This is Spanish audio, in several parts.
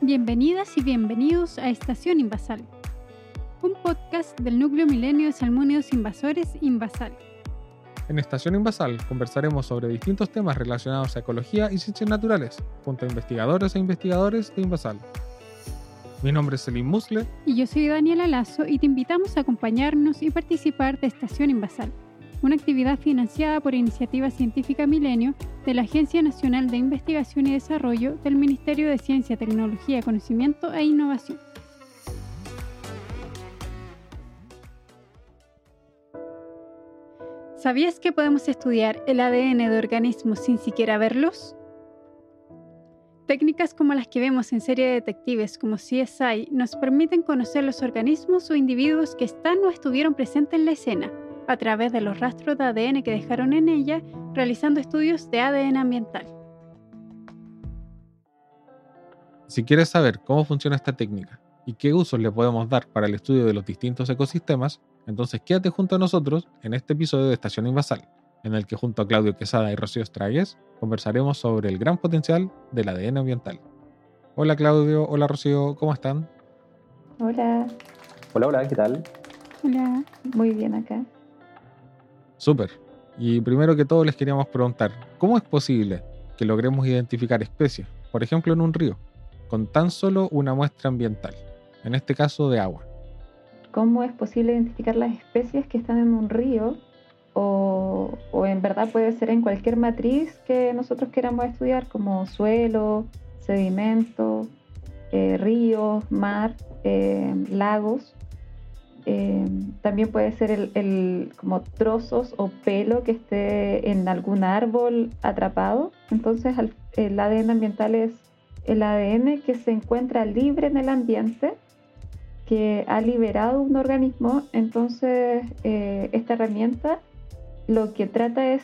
Bienvenidas y bienvenidos a Estación Invasal, un podcast del núcleo milenio de salmónidos invasores Invasal. En Estación Invasal conversaremos sobre distintos temas relacionados a ecología y ciencias naturales, junto a investigadores e investigadores de Invasal. Mi nombre es Selim Musle. Y yo soy Daniela Lazo y te invitamos a acompañarnos y participar de Estación Invasal, una actividad financiada por Iniciativa Científica Milenio de la Agencia Nacional de Investigación y Desarrollo del Ministerio de Ciencia, Tecnología, Conocimiento e Innovación. ¿Sabías que podemos estudiar el ADN de organismos sin siquiera verlos? Técnicas como las que vemos en serie de detectives como CSI nos permiten conocer los organismos o individuos que están o estuvieron presentes en la escena a través de los rastros de ADN que dejaron en ella realizando estudios de ADN ambiental. Si quieres saber cómo funciona esta técnica y qué usos le podemos dar para el estudio de los distintos ecosistemas, entonces quédate junto a nosotros en este episodio de Estación Invasal en el que junto a Claudio Quesada y Rocío Estragues conversaremos sobre el gran potencial del ADN ambiental. Hola Claudio, hola Rocío, ¿cómo están? Hola. Hola, hola, ¿qué tal? Hola, muy bien acá. Súper. Y primero que todo les queríamos preguntar, ¿cómo es posible que logremos identificar especies, por ejemplo en un río, con tan solo una muestra ambiental, en este caso de agua? ¿Cómo es posible identificar las especies que están en un río o, en verdad puede ser en cualquier matriz que nosotros queramos estudiar, como suelo, sedimento, eh, ríos, mar, eh, lagos. Eh, también puede ser el, como trozos o pelo que esté en algún árbol atrapado. Entonces el ADN ambiental es el ADN que se encuentra libre en el ambiente que ha liberado un organismo, entonces esta herramienta lo que trata es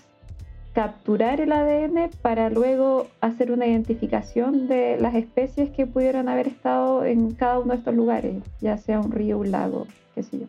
capturar el ADN para luego hacer una identificación de las especies que pudieran haber estado en cada uno de estos lugares, ya sea un río, un lago, qué sé yo.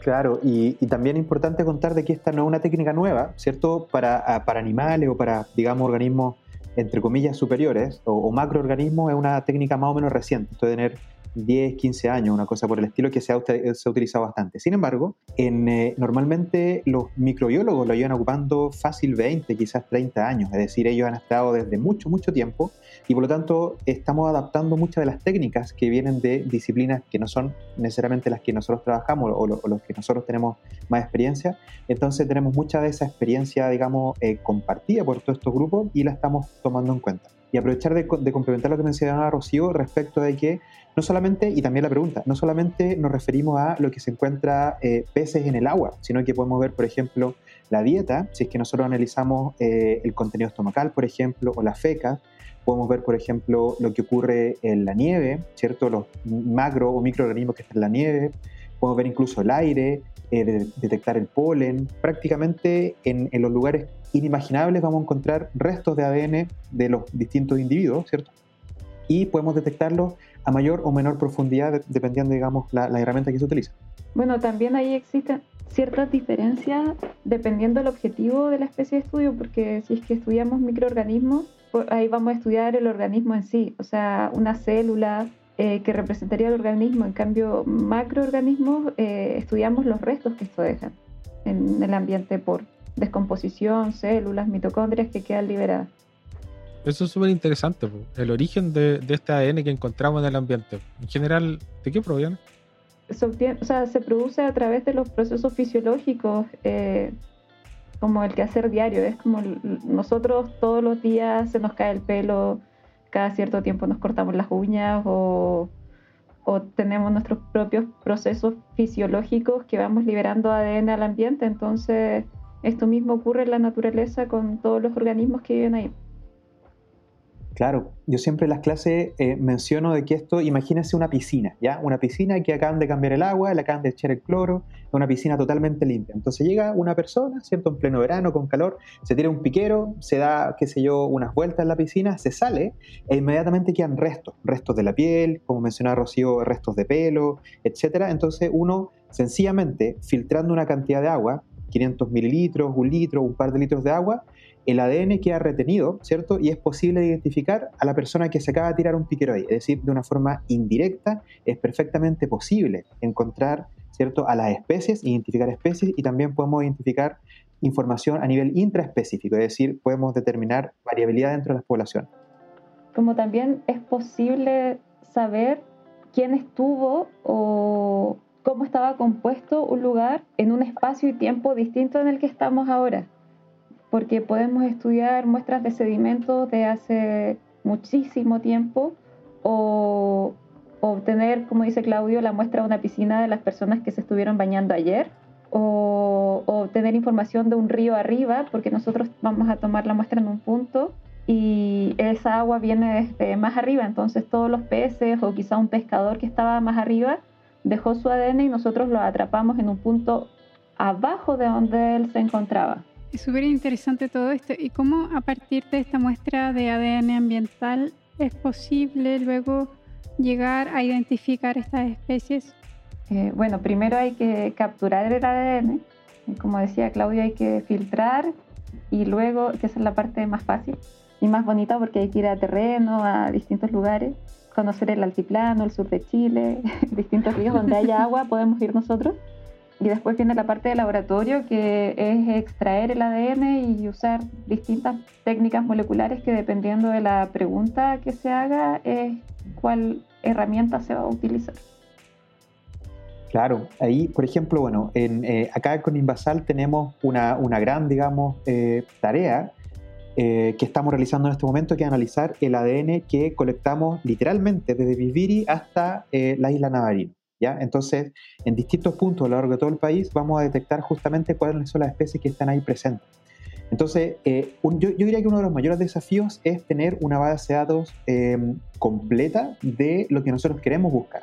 Claro, y, también es importante contar de que esta no es una técnica nueva, ¿cierto? Para, para animales o para, digamos, organismos, entre comillas, superiores o, o macroorganismos, es una técnica más o menos reciente. Esto de tener 10, 15 años, una cosa por el estilo que se ha, se ha utilizado bastante. Sin embargo, en, eh, normalmente los microbiólogos lo llevan ocupando fácil 20, quizás 30 años, es decir, ellos han estado desde mucho, mucho tiempo y por lo tanto estamos adaptando muchas de las técnicas que vienen de disciplinas que no son necesariamente las que nosotros trabajamos o, los que nosotros tenemos más experiencia. Entonces tenemos mucha de esa experiencia, digamos, eh, compartida por todos estos grupos y la estamos tomando en cuenta y aprovechar de, complementar lo que mencionaba Rocío respecto de que no solamente, y también la pregunta, no solamente nos referimos a lo que se encuentra eh, peces en el agua, sino que podemos ver, por ejemplo, la dieta, si es que nosotros analizamos eh, el contenido estomacal, por ejemplo, o la feca, podemos ver, por ejemplo, lo que ocurre en la nieve, ¿cierto? Los macro o microorganismos que están en la nieve, podemos ver incluso el aire, eh, detectar el polen. Prácticamente en, en, los lugares inimaginables vamos a encontrar restos de ADN de los distintos individuos, ¿cierto? Y podemos detectarlos a mayor o menor profundidad dependiendo, digamos, la, la herramienta que se utiliza. Bueno, también ahí existen ciertas diferencias dependiendo del objetivo de la especie de estudio, porque si es que estudiamos microorganismos, ahí vamos a estudiar el organismo en sí, o sea, una célula eh, que representaría el organismo. En cambio, macroorganismos, eh, estudiamos los restos que esto dejan en el ambiente por descomposición, células, mitocondrias que quedan liberadas. Eso es súper interesante, el origen de, este ADN que encontramos en el ambiente. En general, ¿de qué proviene? Se, o sea, se produce a través de los procesos fisiológicos, eh, como el quehacer diario. Es como nosotros todos los días se nos cae el pelo, cada cierto tiempo nos cortamos las uñas o, o tenemos nuestros propios procesos fisiológicos que vamos liberando ADN al ambiente. Entonces, esto mismo ocurre en la naturaleza con todos los organismos que viven ahí. Claro, yo siempre en las clases eh, menciono de que esto, imagínense una piscina, ¿ya? Una piscina que acaban de cambiar el agua, le acaban de echar el cloro, una piscina totalmente limpia. Entonces llega una persona, ¿cierto? En pleno verano, con calor, se tira un piquero, se da, qué sé yo, unas vueltas en la piscina, se sale e inmediatamente quedan restos, restos de la piel, como mencionaba Rocío, restos de pelo, etc. Entonces uno, sencillamente, filtrando una cantidad de agua, 500 mililitros, un litro, un par de litros de agua, el ADN queda retenido, ¿cierto? Y es posible identificar a la persona que se acaba de tirar un piquero ahí. Es decir, de una forma indirecta es perfectamente posible encontrar, ¿cierto?, a las especies, identificar especies y también podemos identificar información a nivel intraespecífico, es decir, podemos determinar variabilidad dentro de las poblaciones. Como también es posible saber quién estuvo o cómo estaba compuesto un lugar en un espacio y tiempo distinto en el que estamos ahora. Porque podemos estudiar muestras de sedimentos de hace muchísimo tiempo o obtener, como dice Claudio, la muestra de una piscina de las personas que se estuvieron bañando ayer o, obtener información de un río arriba, porque nosotros vamos a tomar la muestra en un punto y esa agua viene desde más arriba, entonces todos los peces o quizá un pescador que estaba más arriba dejó su ADN y nosotros lo atrapamos en un punto abajo de donde él se encontraba. Es súper interesante todo esto y cómo a partir de esta muestra de ADN ambiental es posible luego llegar a identificar estas especies. Eh, bueno, primero hay que capturar el ADN, como decía Claudia, hay que filtrar y luego, que esa es la parte más fácil y más bonita porque hay que ir a terreno, a distintos lugares conocer el altiplano, el sur de Chile, distintos ríos donde haya agua, podemos ir nosotros. Y después viene la parte de laboratorio, que es extraer el ADN y usar distintas técnicas moleculares que dependiendo de la pregunta que se haga es cuál herramienta se va a utilizar. Claro, ahí, por ejemplo, bueno, en, eh, acá con Invasal tenemos una, una gran, digamos, eh, tarea eh, que estamos realizando en este momento, que es analizar el ADN que colectamos literalmente desde Viviri hasta eh, la isla Navarino. Entonces, en distintos puntos a lo largo de todo el país vamos a detectar justamente cuáles son las especies que están ahí presentes. Entonces, eh, yo, diría que uno de los mayores desafíos es tener una base de datos completa de lo que nosotros queremos buscar.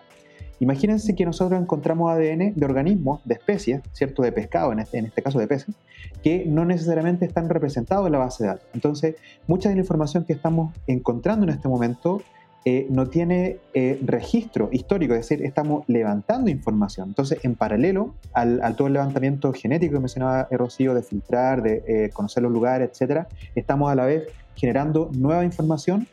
Imagínense que nosotros encontramos ADN de organismos, de especies, ¿cierto? De pescado, este, en este caso de peces, que no necesariamente están representados en la base de datos. Entonces, mucha de la información que estamos encontrando en este momento eh, no tiene eh, registro histórico, es decir, estamos levantando información. Entonces, en paralelo al, todo el levantamiento genético que mencionaba Rocío, de filtrar, de eh, conocer los lugares, etcétera, estamos a la vez generando nueva información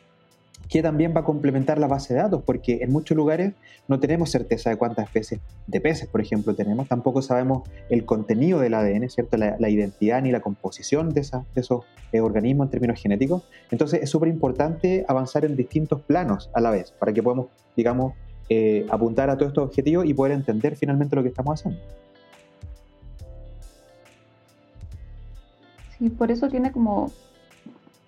que también va a complementar la base de datos, porque en muchos lugares no tenemos certeza de cuántas especies de peces, por ejemplo, tenemos, tampoco sabemos el contenido del ADN, ¿cierto? La, identidad ni la composición de, de esos eh, organismos en términos genéticos. Entonces es súper importante avanzar en distintos planos a la vez, para que podamos, digamos, eh, apuntar a todos estos objetivos y poder entender finalmente lo que estamos haciendo. Sí, por eso tiene como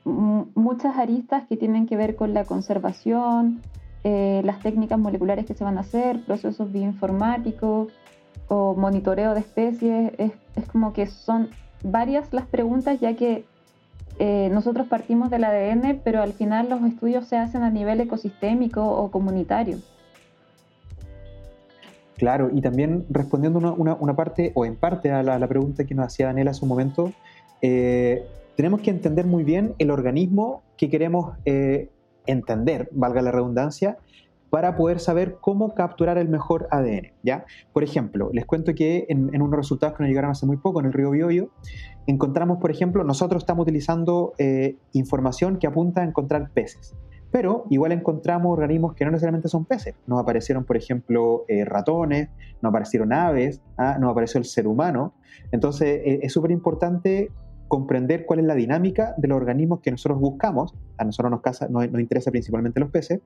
muchas aristas que tienen que ver con la conservación, eh, las técnicas moleculares que se van a hacer, procesos bioinformáticos o monitoreo de especies. Es, como que son varias las preguntas ya que eh, nosotros partimos del ADN, pero al final los estudios se hacen a nivel ecosistémico o comunitario. Claro, y también respondiendo una, parte, o en parte a la, pregunta que nos hacía Daniela hace un momento, eh, tenemos que entender muy bien el organismo que queremos eh, entender, valga la redundancia, para poder saber cómo capturar el mejor ADN. ¿ya? Por ejemplo, les cuento que en, unos resultados que nos llegaron hace muy poco en el río Biobío, encontramos, por ejemplo, nosotros estamos utilizando eh, información que apunta a encontrar peces. Pero igual encontramos organismos que no necesariamente son peces. Nos aparecieron, por ejemplo, eh, ratones, nos aparecieron aves, ¿ah? nos apareció el ser humano. Entonces, es súper importante comprender cuál es la dinámica de los organismos que nosotros buscamos. A nosotros nos, casa, nos, interesa principalmente los peces,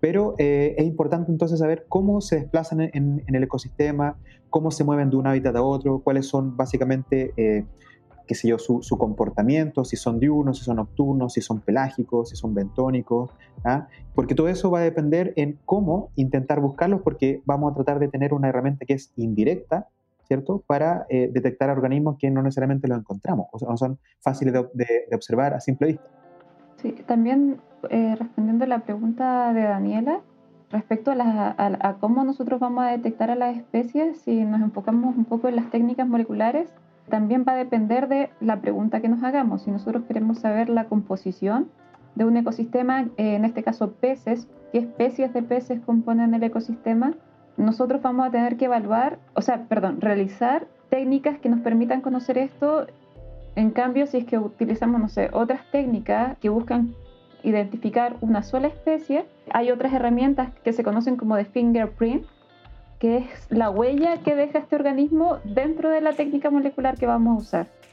pero eh, es importante entonces saber cómo se desplazan en, el ecosistema, cómo se mueven de un hábitat a otro, cuáles son básicamente, eh, qué sé yo, su, comportamiento, si son diurnos, si son nocturnos, si son pelágicos, si son bentónicos, ¿ah? porque todo eso va a depender en cómo intentar buscarlos, porque vamos a tratar de tener una herramienta que es indirecta, ¿cierto? Para eh, detectar organismos que no necesariamente los encontramos, o sea, no son fáciles de, observar a simple vista. Sí, también eh, respondiendo a la pregunta de Daniela, respecto a, cómo nosotros vamos a detectar a las especies, si nos enfocamos un poco en las técnicas moleculares, también va a depender de la pregunta que nos hagamos. Si nosotros queremos saber la composición de un ecosistema, eh, en este caso peces, qué especies de peces componen el ecosistema, nosotros vamos a tener que evaluar, o sea, perdón, realizar técnicas que nos permitan conocer esto. En cambio, si es que utilizamos, no sé, otras técnicas que buscan identificar una sola especie, hay otras herramientas que se conocen como de fingerprint, que es la huella que deja este organismo dentro de la técnica molecular que vamos a usar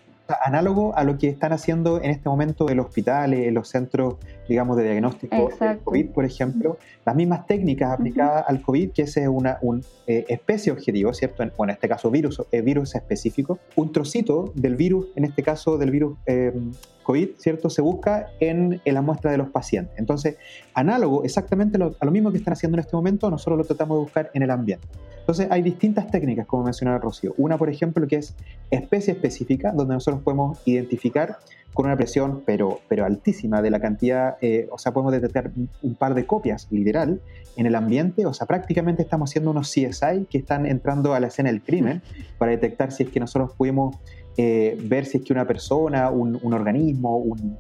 análogo a lo que están haciendo en este momento en los hospitales, en los centros, digamos, de diagnóstico del COVID, por ejemplo, las mismas técnicas aplicadas al COVID, que ese es una eh, especie objetivo, ¿cierto? En, en este caso, virus, eh, virus específico, un trocito del virus, en este caso del virus eh, ¿cierto? Se busca en, la muestra de los pacientes. Entonces, análogo exactamente a lo mismo que están haciendo en este momento, nosotros lo tratamos de buscar en el ambiente. Entonces, hay distintas técnicas, como mencionaba Rocío. Una, por ejemplo, que es especie específica, donde nosotros podemos identificar con una presión, pero, pero altísima, de la cantidad, eh, o sea, podemos detectar un par de copias, literal, en el ambiente, o sea, prácticamente estamos haciendo unos CSI que están entrando a la escena del crimen para detectar si es que nosotros pudimos eh, ver si es que una persona, un, organismo, un,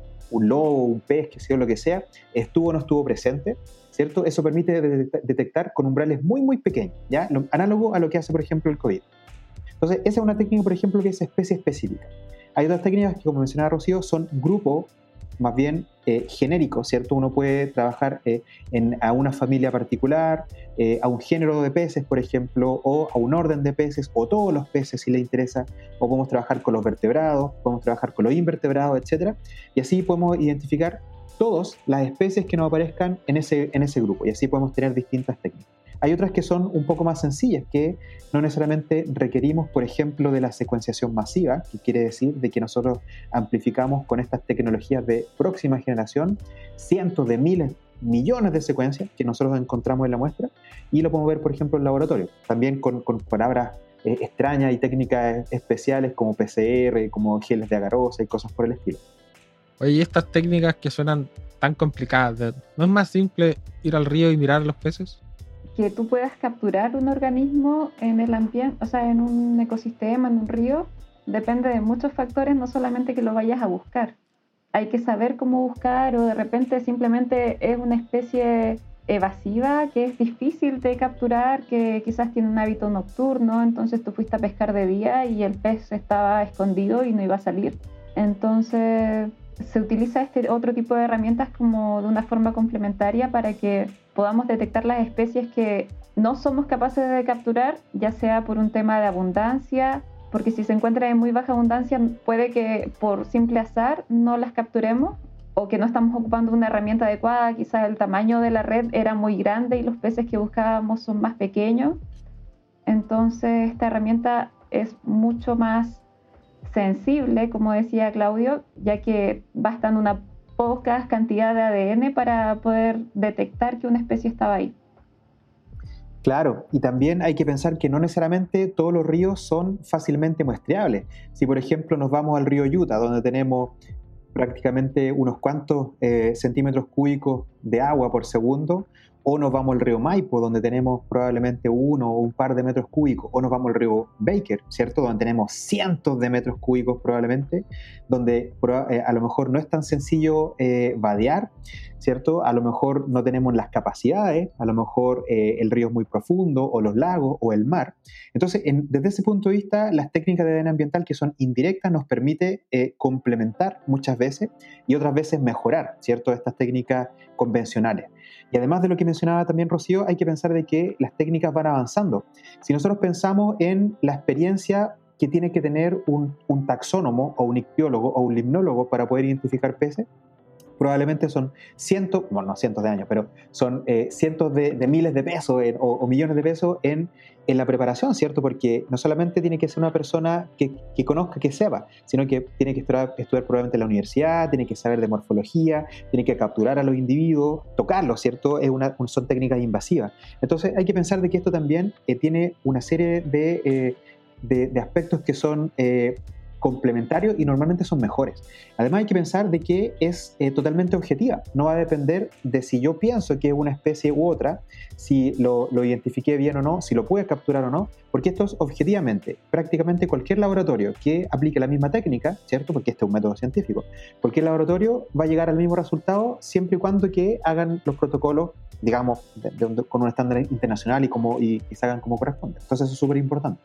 lobo, un pez, que sea lo que sea, estuvo o no estuvo presente, ¿cierto? Eso permite detectar con umbrales muy, muy pequeños, ¿ya? análogo a lo que hace, por ejemplo, el COVID. Entonces, esa es una técnica, por ejemplo, que es especie específica. Hay otras técnicas que, como mencionaba Rocío, son grupo más bien eh, genérico, ¿cierto? Uno puede trabajar eh, en, a una familia particular, eh, a un género de peces, por ejemplo, o a un orden de peces, o todos los peces si le interesa, o podemos trabajar con los vertebrados, podemos trabajar con los invertebrados, etc. Y así podemos identificar todas las especies que nos aparezcan en ese, en ese grupo, y así podemos tener distintas técnicas. Hay otras que son un poco más sencillas, que no necesariamente requerimos, por ejemplo, de la secuenciación masiva, que quiere decir de que nosotros amplificamos con estas tecnologías de próxima generación cientos de miles, millones de secuencias que nosotros encontramos en la muestra y lo podemos ver, por ejemplo, en laboratorio, también con, palabras eh, extrañas y técnicas especiales como PCR, como geles de agarosa y cosas por el estilo. Oye, estas técnicas que suenan tan complicadas, ¿no es más simple ir al río y mirar los peces? Que tú puedas capturar un organismo en el ambiente, o sea, en un ecosistema, en un río, depende de muchos factores, no solamente que lo vayas a buscar. Hay que saber cómo buscar o de repente simplemente es una especie evasiva que es difícil de capturar, que quizás tiene un hábito nocturno, entonces tú fuiste a pescar de día y el pez estaba escondido y no iba a salir. Entonces se utiliza este otro tipo de herramientas como de una forma complementaria para que podamos detectar las especies que no somos capaces de capturar, ya sea por un tema de abundancia, porque si se encuentran en muy baja abundancia puede que por simple azar no las capturemos o que no estamos ocupando una herramienta adecuada, quizás el tamaño de la red era muy grande y los peces que buscábamos son más pequeños. Entonces esta herramienta es mucho más sensible, como decía Claudio, ya que bastan una poca cantidad de ADN para poder detectar que una especie estaba ahí. Claro, y también hay que pensar que no necesariamente todos los ríos son fácilmente muestreables. Si por ejemplo nos vamos al río Utah, donde tenemos prácticamente unos cuantos eh, centímetros cúbicos de agua por segundo, o nos vamos al río Maipo, donde tenemos probablemente uno o un par de metros cúbicos, o nos vamos al río Baker, ¿cierto? Donde tenemos cientos de metros cúbicos probablemente, donde eh, a lo mejor no es tan sencillo eh, vadear, ¿cierto? A lo mejor no tenemos las capacidades, a lo mejor eh, el río es muy profundo, o los lagos, o el mar. Entonces, desde ese punto de vista, las técnicas de ADN ambiental que son indirectas nos permite complementar muchas veces y otras veces mejorar, ¿cierto? Estas técnicas convencionales. Y además de lo que mencionaba también Rocío, hay que pensar de que las técnicas van avanzando. Si nosotros pensamos en la experiencia que tiene que tener un, un taxónomo o un ictiólogo o un limnólogo para poder identificar peces, probablemente son cientos, bueno, no cientos de años, pero son eh, cientos de, miles de pesos o, millones de pesos en, en, la preparación, ¿cierto? Porque no solamente tiene que ser una persona que, que conozca, que sepa, sino que tiene que estudiar, estudiar, probablemente en la universidad, tiene que saber de morfología, tiene que capturar a los individuos, tocarlos, ¿cierto? Es una, son técnicas invasivas. Entonces hay que pensar de que esto también eh, tiene una serie eh, de, de, aspectos que son complementarios y normalmente son mejores. Además hay que pensar de que es eh, totalmente objetiva, no va a depender de si yo pienso que es una especie u otra, si lo, lo identifiqué bien o no, si lo pude capturar o no, porque esto es objetivamente, prácticamente cualquier laboratorio que aplique la misma técnica, ¿cierto? Porque este es un método científico, cualquier laboratorio va a llegar al mismo resultado siempre y cuando que hagan los protocolos, digamos, con un estándar internacional y, como, y, y se hagan como corresponde. Entonces eso es súper importante.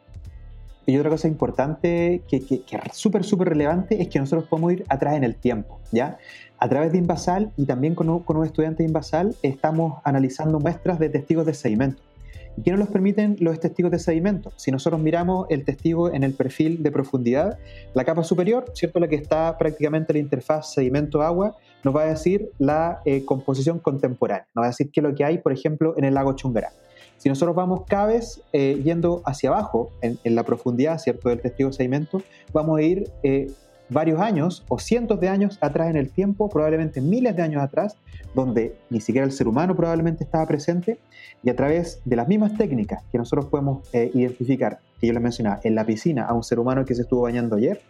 Y otra cosa importante que, que, que es súper, súper relevante es que nosotros podemos ir atrás en el tiempo, ¿ya? A través de Invasal y también con, con un estudiante de Invasal estamos analizando muestras de testigos de sedimento. ¿Y qué nos los permiten los testigos de sedimento? Si nosotros miramos el testigo en el perfil de profundidad, la capa superior, ¿cierto? La que está prácticamente en la interfaz sedimento-agua, nos va a decir la eh, composición contemporánea, nos va a decir qué es lo que hay, por ejemplo, en el lago Chungará. Si nosotros vamos cada vez eh, yendo hacia abajo, en, en, la profundidad, ¿cierto?, del testigo de sedimento, vamos a ir eh, varios años o cientos de años atrás en el tiempo, probablemente miles de años atrás, donde ni siquiera el ser humano probablemente estaba presente, y a través de las mismas técnicas que nosotros podemos eh, identificar, que yo les mencionaba, en la piscina a un ser humano que se estuvo bañando ayer,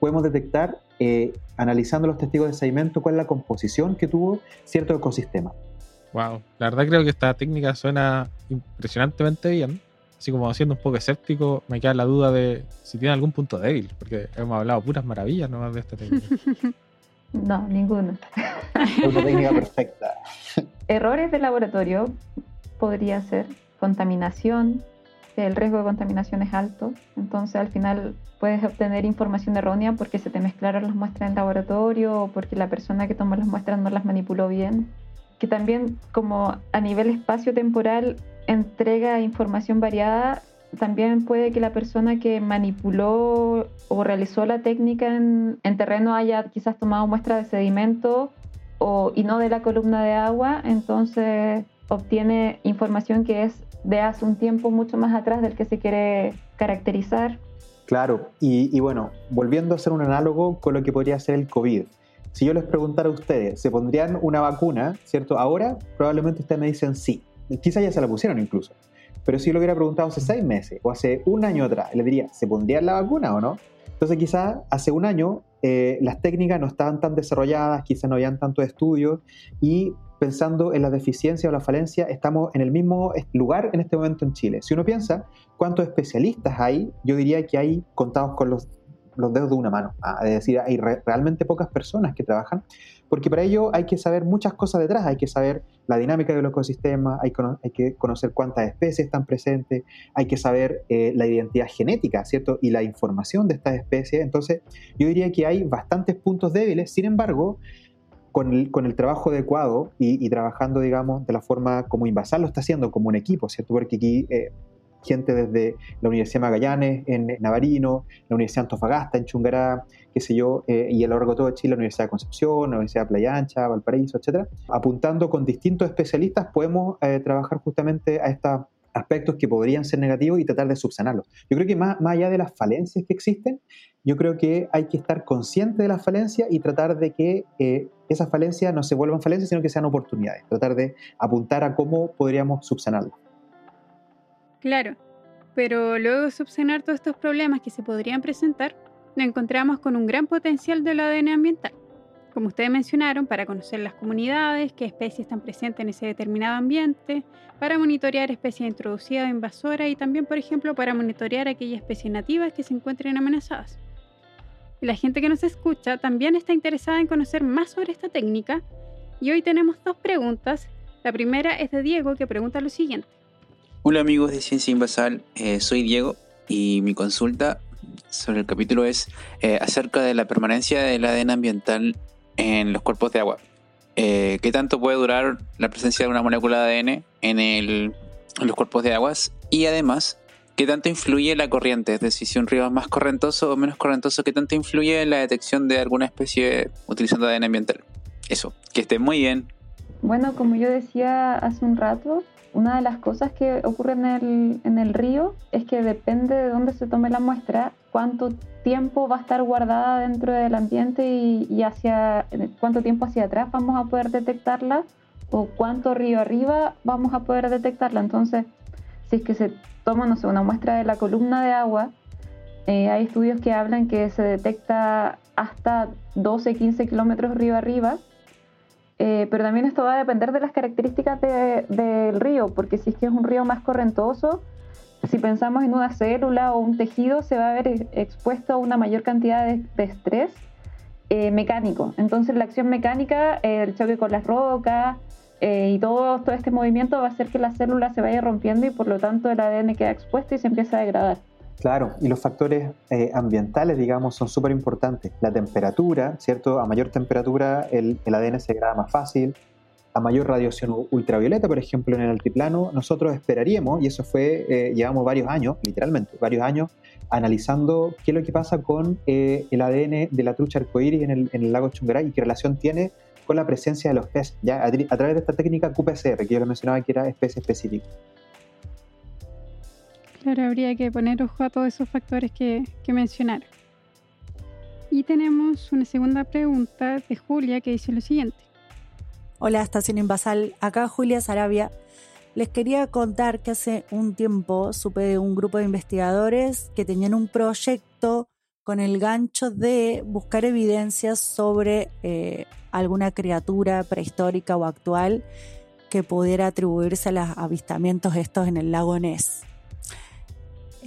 podemos detectar, eh, analizando los testigos de sedimento, cuál es la composición que tuvo cierto ecosistema. Wow, la verdad creo que esta técnica suena impresionantemente bien así como siendo un poco escéptico, me queda la duda de si tiene algún punto débil, porque hemos hablado puras maravillas nomás de esta técnica. No, ninguno. Es una técnica perfecta. Errores de laboratorio podría ser contaminación, el riesgo de contaminación es alto, entonces al final puedes obtener información errónea porque se te mezclaron las muestras en laboratorio o porque la persona que tomó las muestras no las manipuló bien. Que también como a nivel espacio-temporal entrega información variada, también puede que la persona que manipuló o realizó la técnica en, en terreno haya quizás tomado muestra de sedimento o, y no de la columna de agua, entonces obtiene información que es de hace un tiempo mucho más atrás del que se quiere caracterizar. Claro, y, y bueno, volviendo a hacer un análogo con lo que podría ser el COVID. Si yo les preguntara a ustedes, ¿se pondrían una vacuna, cierto? Ahora probablemente ustedes me dicen sí quizás ya se la pusieron incluso. Pero si lo hubiera preguntado hace seis meses o hace un año atrás, le diría, ¿se pondría la vacuna o no? Entonces quizás hace un año eh, las técnicas no estaban tan desarrolladas, quizás no habían tantos estudios y pensando en la deficiencia o la falencia, estamos en el mismo lugar en este momento en Chile. Si uno piensa cuántos especialistas hay, yo diría que hay contados con los, los dedos de una mano. Ah, es decir, hay re realmente pocas personas que trabajan porque para ello hay que saber muchas cosas detrás, hay que saber la dinámica del ecosistema, hay, que conocer cuántas especies están presentes, hay que saber eh, la identidad genética, ¿cierto? Y la información de estas especies. Entonces, yo diría que hay bastantes puntos débiles, sin embargo, con el, trabajo adecuado y, trabajando, digamos, de la forma como Invasal lo está haciendo, como un equipo, ¿cierto? Porque aquí... Eh, gente desde la Universidad Magallanes en Navarino, la Universidad Antofagasta en Chungará, qué sé yo, eh, y a lo largo de todo Chile, la Universidad de Concepción, la Universidad de Playa Ancha, Valparaíso, etcétera. Apuntando con distintos especialistas, podemos eh, trabajar justamente a estos aspectos que podrían ser negativos y tratar de subsanarlos. Yo creo que más, más allá de las falencias que existen, yo creo que hay que estar consciente de las falencias y tratar de que eh, esas falencias no se vuelvan falencias, sino que sean oportunidades. Tratar de apuntar a cómo podríamos subsanarlas. Claro, pero luego de subsanar todos estos problemas que se podrían presentar, nos encontramos con un gran potencial del ADN ambiental. Como ustedes mencionaron, para conocer las comunidades, qué especies están presentes en ese determinado ambiente, para monitorear especies introducidas o invasoras y también, por ejemplo, para monitorear aquellas especies nativas que se encuentren amenazadas. Y la gente que nos escucha también está interesada en conocer más sobre esta técnica y hoy tenemos dos preguntas. La primera es de Diego que pregunta lo siguiente. Hola amigos de Ciencia Invasal, eh, soy Diego y mi consulta sobre el capítulo es eh, acerca de la permanencia del ADN ambiental en los cuerpos de agua. Eh, ¿Qué tanto puede durar la presencia de una molécula de ADN en, los cuerpos de aguas? Y además, ¿qué tanto influye la corriente? Es decir, si un río es más correntoso o menos correntoso, ¿qué tanto influye en la detección de alguna especie utilizando ADN ambiental? Eso, que esté muy bien. Bueno, como yo decía hace un rato, una de las cosas que ocurre en el, río es que depende de dónde se tome la muestra, cuánto tiempo va a estar guardada dentro del ambiente y, hacia cuánto tiempo hacia atrás vamos a poder detectarla o cuánto río arriba vamos a poder detectarla. Entonces, si es que se toma, una muestra de la columna de agua, eh, hay estudios que hablan que se detecta hasta 12, 15 kilómetros río arriba eh, pero también esto va a depender de las características del de, río, porque si es que es un río más correntoso, si pensamos en una célula o un tejido, se va a ver expuesto a una mayor cantidad de, de estrés eh, mecánico. Entonces la acción mecánica, eh, el choque con las rocas eh, y todo, todo este movimiento va a hacer que la célula se vaya rompiendo y por lo tanto el ADN queda expuesto y se empieza a degradar. Claro, y los factores eh, ambientales, digamos, son súper importantes. La temperatura, ¿cierto? A mayor temperatura el, ADN se degrada más fácil. A mayor radiación ultravioleta, por ejemplo, en el altiplano, nosotros esperaríamos, y eso fue, eh, llevamos varios años, literalmente, varios años, analizando qué es lo que pasa con eh, el ADN de la trucha arcoíris en el, en el lago Chungaray y qué relación tiene con la presencia de los peces, ya a, través de esta técnica QPCR, que yo les mencionaba que era especie específica. Claro, habría que poner ojo a todos esos factores que, mencionaron. Y tenemos una segunda pregunta de Julia que dice lo siguiente. Hola, Estación Invasal. Acá Julia Sarabia. Les quería contar que hace un tiempo supe de un grupo de investigadores que tenían un proyecto con el gancho de buscar evidencias sobre eh, alguna criatura prehistórica o actual que pudiera atribuirse a los avistamientos estos en el lago Ness.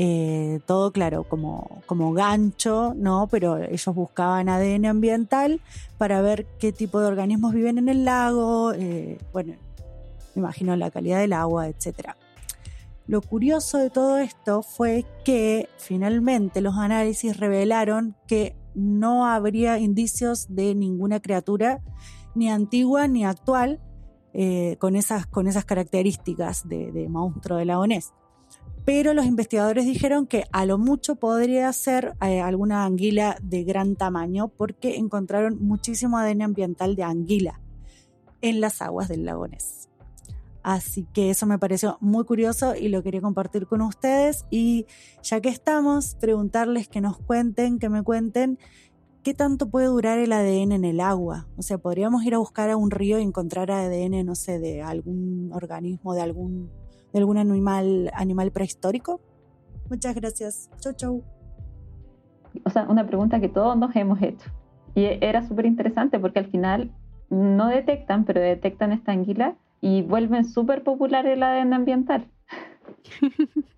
Eh, todo claro, como, como gancho, ¿no? Pero ellos buscaban ADN ambiental para ver qué tipo de organismos viven en el lago, eh, bueno, me imagino la calidad del agua, etcétera. Lo curioso de todo esto fue que finalmente los análisis revelaron que no habría indicios de ninguna criatura, ni antigua ni actual, eh, con, esas, con esas características de, monstruo de la Pero los investigadores dijeron que a lo mucho podría ser eh, alguna anguila de gran tamaño porque encontraron muchísimo ADN ambiental de anguila en las aguas del lago Así que eso me pareció muy curioso y lo quería compartir con ustedes. Y ya que estamos, preguntarles que nos cuenten, que me cuenten qué tanto puede durar el ADN en el agua. O sea, podríamos ir a buscar a un río y encontrar ADN, no sé, de algún organismo, de algún, de algún animal, animal prehistórico. Muchas gracias. Chau, chau. O sea, una pregunta que todos nos hemos hecho. Y era súper interesante porque al final no detectan, pero detectan esta anguila y vuelven súper popular el ADN ambiental.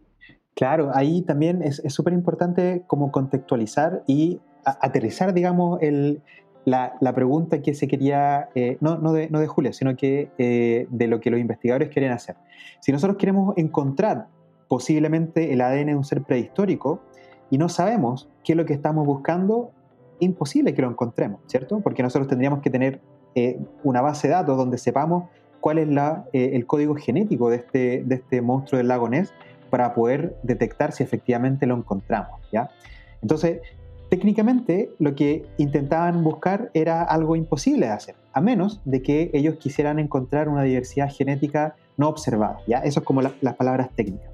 Claro, ahí también es súper importante como contextualizar y aterrizar, digamos, el, la, pregunta que se quería, eh, no, no, de, no, de, Julia, sino que eh, de lo que los investigadores quieren hacer. Si nosotros queremos encontrar posiblemente el ADN de un ser prehistórico y no sabemos qué es lo que estamos buscando, imposible que lo encontremos, ¿cierto? Porque nosotros tendríamos que tener eh, una base de datos donde sepamos cuál es la, el código genético de este, de este monstruo del lago Ness para poder detectar si efectivamente lo encontramos. ¿ya? Entonces, técnicamente lo que intentaban buscar era algo imposible de hacer, a menos de que ellos quisieran encontrar una diversidad genética no observada. ¿ya? Eso es como las palabras técnicas.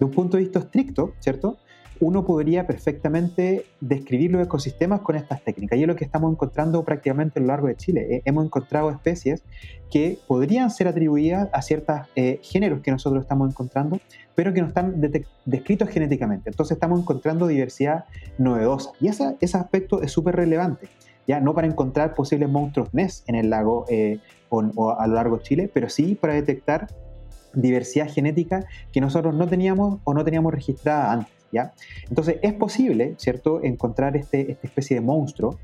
De un punto de vista estricto, ¿cierto? Uno podría perfectamente describir los ecosistemas con estas técnicas. Y es lo que estamos encontrando prácticamente a lo largo de Chile. Eh, hemos encontrado especies que podrían ser atribuidas a ciertos eh, géneros que nosotros estamos encontrando, pero que no están descritos genéticamente. Entonces estamos encontrando diversidad novedosa. Y ese, aspecto es súper relevante. Ya no para encontrar posibles monstruos NES en el lago eh, o a lo largo de Chile, pero sí para detectar diversidad genética que nosotros no teníamos o no teníamos registrada antes. Entonces es posible, ¿cierto?, encontrar este, esta especie de monstruo,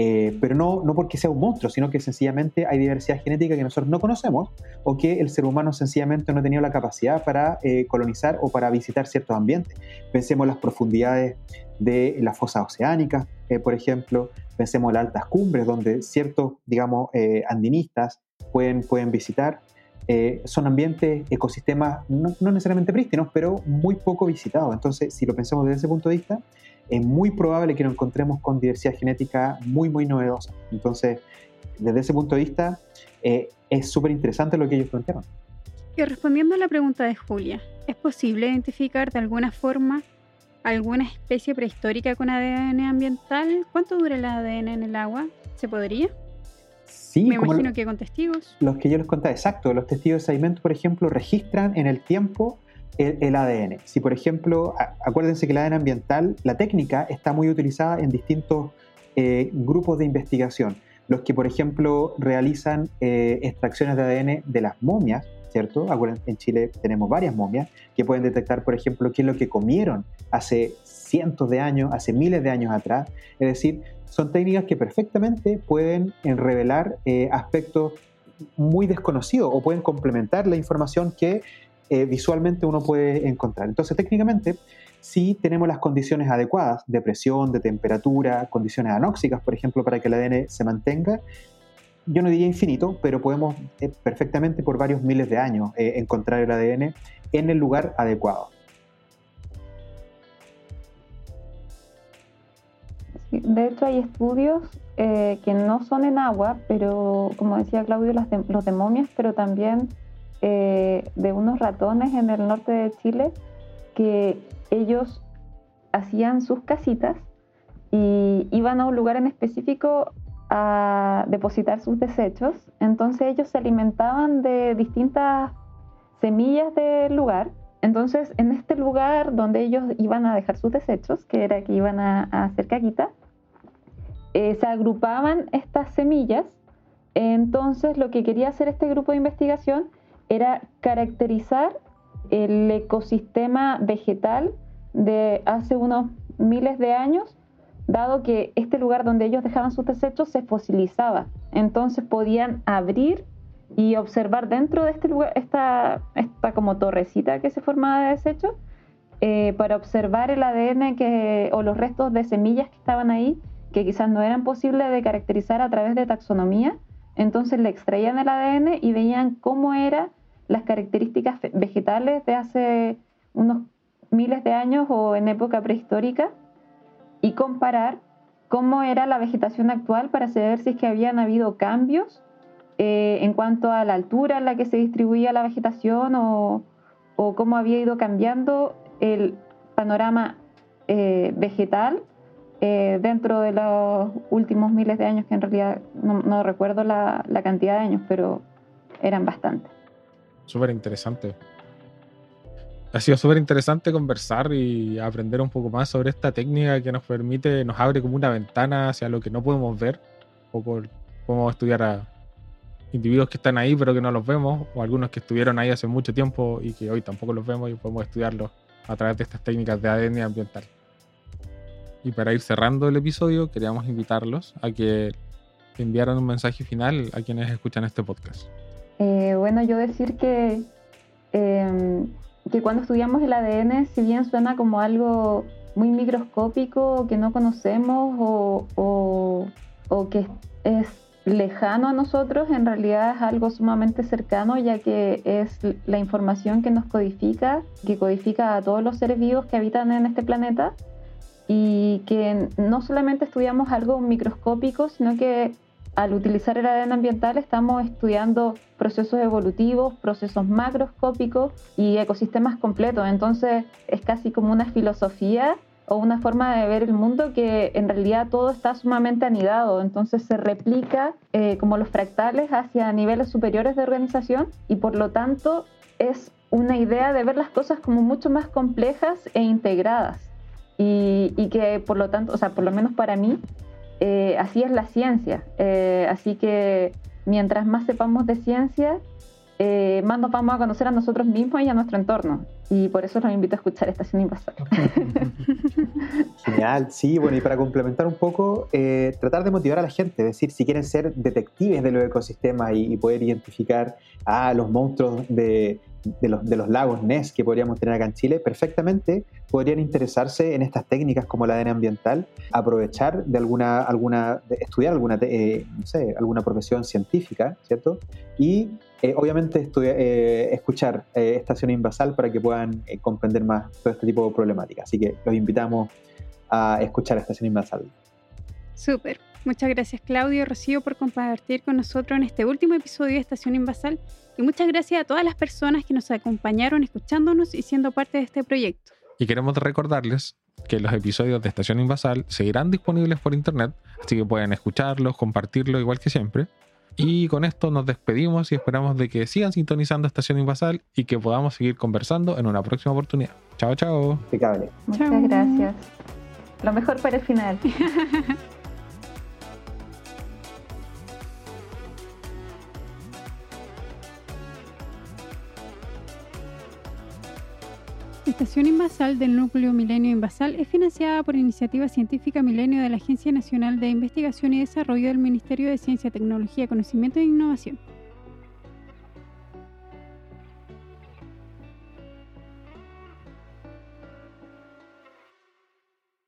eh, pero no, no porque sea un monstruo, sino que sencillamente hay diversidad genética que nosotros no conocemos o que el ser humano sencillamente no ha tenido la capacidad para eh, colonizar o para visitar ciertos ambientes. Pensemos en las profundidades de las fosas oceánicas, eh, por ejemplo, pensemos en las altas cumbres donde ciertos, digamos, andinistas pueden, pueden visitar. Eh, son ambientes, ecosistemas no, necesariamente prístinos, pero muy poco visitados. Entonces, si lo pensamos desde ese punto de vista, es muy probable que nos encontremos con diversidad genética muy, muy novedosa. Entonces, desde ese punto de vista, eh, es súper interesante lo que ellos plantearon. Y respondiendo a la pregunta de Julia, ¿es posible identificar de alguna forma alguna especie prehistórica con ADN ambiental? ¿Cuánto dura el ADN en el agua? ¿Se podría? Sí, Me imagino que con testigos. Los que yo les contaba, exacto. Los testigos de sedimento, por ejemplo, registran en el tiempo el, ADN. Si, por ejemplo, acuérdense que el ADN ambiental, la técnica está muy utilizada en distintos eh, grupos de investigación. Los que, por ejemplo, realizan eh, extracciones de ADN de las momias, ¿cierto? Acuérdense, en Chile tenemos varias momias que pueden detectar, por ejemplo, qué es lo que comieron hace cientos de años, hace miles de años atrás. Es decir, son técnicas que perfectamente pueden eh, revelar eh, aspectos muy desconocidos o pueden complementar la información que eh, visualmente uno puede encontrar. Entonces, técnicamente, si tenemos las condiciones adecuadas de presión, de temperatura, condiciones anóxicas, por ejemplo, para que el ADN se mantenga, yo no diría infinito, pero podemos eh, perfectamente por varios miles de años eh, encontrar el ADN en el lugar adecuado. De hecho, hay estudios eh, que no son en agua, pero como decía Claudio, los de momias, pero también de unos ratones en el norte de Chile que ellos hacían sus casitas y iban a un lugar en específico a depositar sus desechos. Entonces ellos se alimentaban de distintas semillas del lugar. Entonces en este lugar donde ellos iban a dejar sus desechos, que era que iban a, hacer caquita, eh, se agrupaban estas semillas. Entonces lo que quería hacer este grupo de investigación era caracterizar el ecosistema vegetal de hace unos miles de años dado que este lugar donde ellos dejaban sus desechos se fosilizaba. Entonces podían abrir y observar dentro de este lugar, esta, como torrecita que se formaba de desechos, eh, para observar el ADN que, o los restos de semillas que estaban ahí, que quizás no eran posibles de caracterizar a través de taxonomía. Entonces le extraían el ADN y veían cómo eran las características vegetales de hace unos miles de años o en época prehistórica y comparar cómo era la vegetación actual para saber si es que habían habido cambios eh, en cuanto a la altura en la que se distribuía la vegetación o, cómo había ido cambiando el panorama eh, vegetal eh, dentro de los últimos miles de años, que en realidad no, recuerdo la, la, cantidad de años, pero eran bastantes. Súper interesante ha sido súper interesante conversar y aprender un poco más sobre esta técnica que nos permite, nos abre como una ventana hacia lo que no podemos ver. Un poco podemos estudiar a individuos que están ahí pero que no los vemos, o algunos que estuvieron ahí hace mucho tiempo y que hoy tampoco los vemos y podemos estudiarlos a través de estas técnicas de ADN ambiental. Y para ir cerrando el episodio, queríamos invitarlos a que enviaran un mensaje final a quienes escuchan este podcast. Eh, bueno, yo decir que em, que cuando estudiamos el ADN, si bien suena como algo muy microscópico que no conocemos o, que es lejano a nosotros, en realidad es algo sumamente cercano, ya que es la información que nos codifica, que codifica a todos los seres vivos que habitan en este planeta y que no solamente estudiamos algo microscópico, sino que al utilizar el ADN ambiental estamos estudiando procesos evolutivos, procesos macroscópicos y ecosistemas completos. Entonces es casi como una filosofía o una forma de ver el mundo que en realidad todo está sumamente anidado, entonces se replica eh, como los fractales hacia niveles superiores de organización y por lo tanto es una idea de ver las cosas como mucho más complejas e integradas y, que por lo tanto, o sea, por lo menos para mí, eh, así es la ciencia. Eh, así que mientras más sepamos de ciencia, eh, más nos vamos a conocer a nosotros mismos y a nuestro entorno. Y por eso los invito a escuchar Estación Invasora. Genial, sí, bueno, y para complementar un poco, tratar de motivar a la gente, es decir, si quieren ser detectives de los ecosistemas y, y poder identificar a los monstruos de, de los, de los lagos NES que podríamos tener acá en Chile, perfectamente podrían interesarse en estas técnicas como la ADN ambiental, aprovechar de alguna, alguna estudiar alguna, eh, no sé, alguna profesión científica, ¿cierto? Y eh, obviamente estudiar, eh, escuchar Estación Invasal para que puedan comprender más todo este tipo de problemáticas. Así que los invitamos a escuchar Estación Invasal. Súper. Muchas gracias Claudio y Rocío por compartir con nosotros en este último episodio de Estación Invasal y muchas gracias a todas las personas que nos acompañaron escuchándonos y siendo parte de este proyecto. Y queremos recordarles que los episodios de Estación Invasal seguirán disponibles por internet, así que pueden escucharlos, compartirlos igual que siempre. Y con esto nos despedimos y esperamos de que sigan sintonizando Estación Invasal y que podamos seguir conversando en una próxima oportunidad. Chao, chao. Muchas gracias. Lo mejor para el final. Estación Invasal del Núcleo Milenio Invasal es financiada por Iniciativa Científica Milenio de la Agencia Nacional de Investigación y Desarrollo del Ministerio de Ciencia, Tecnología, Conocimiento e Innovación.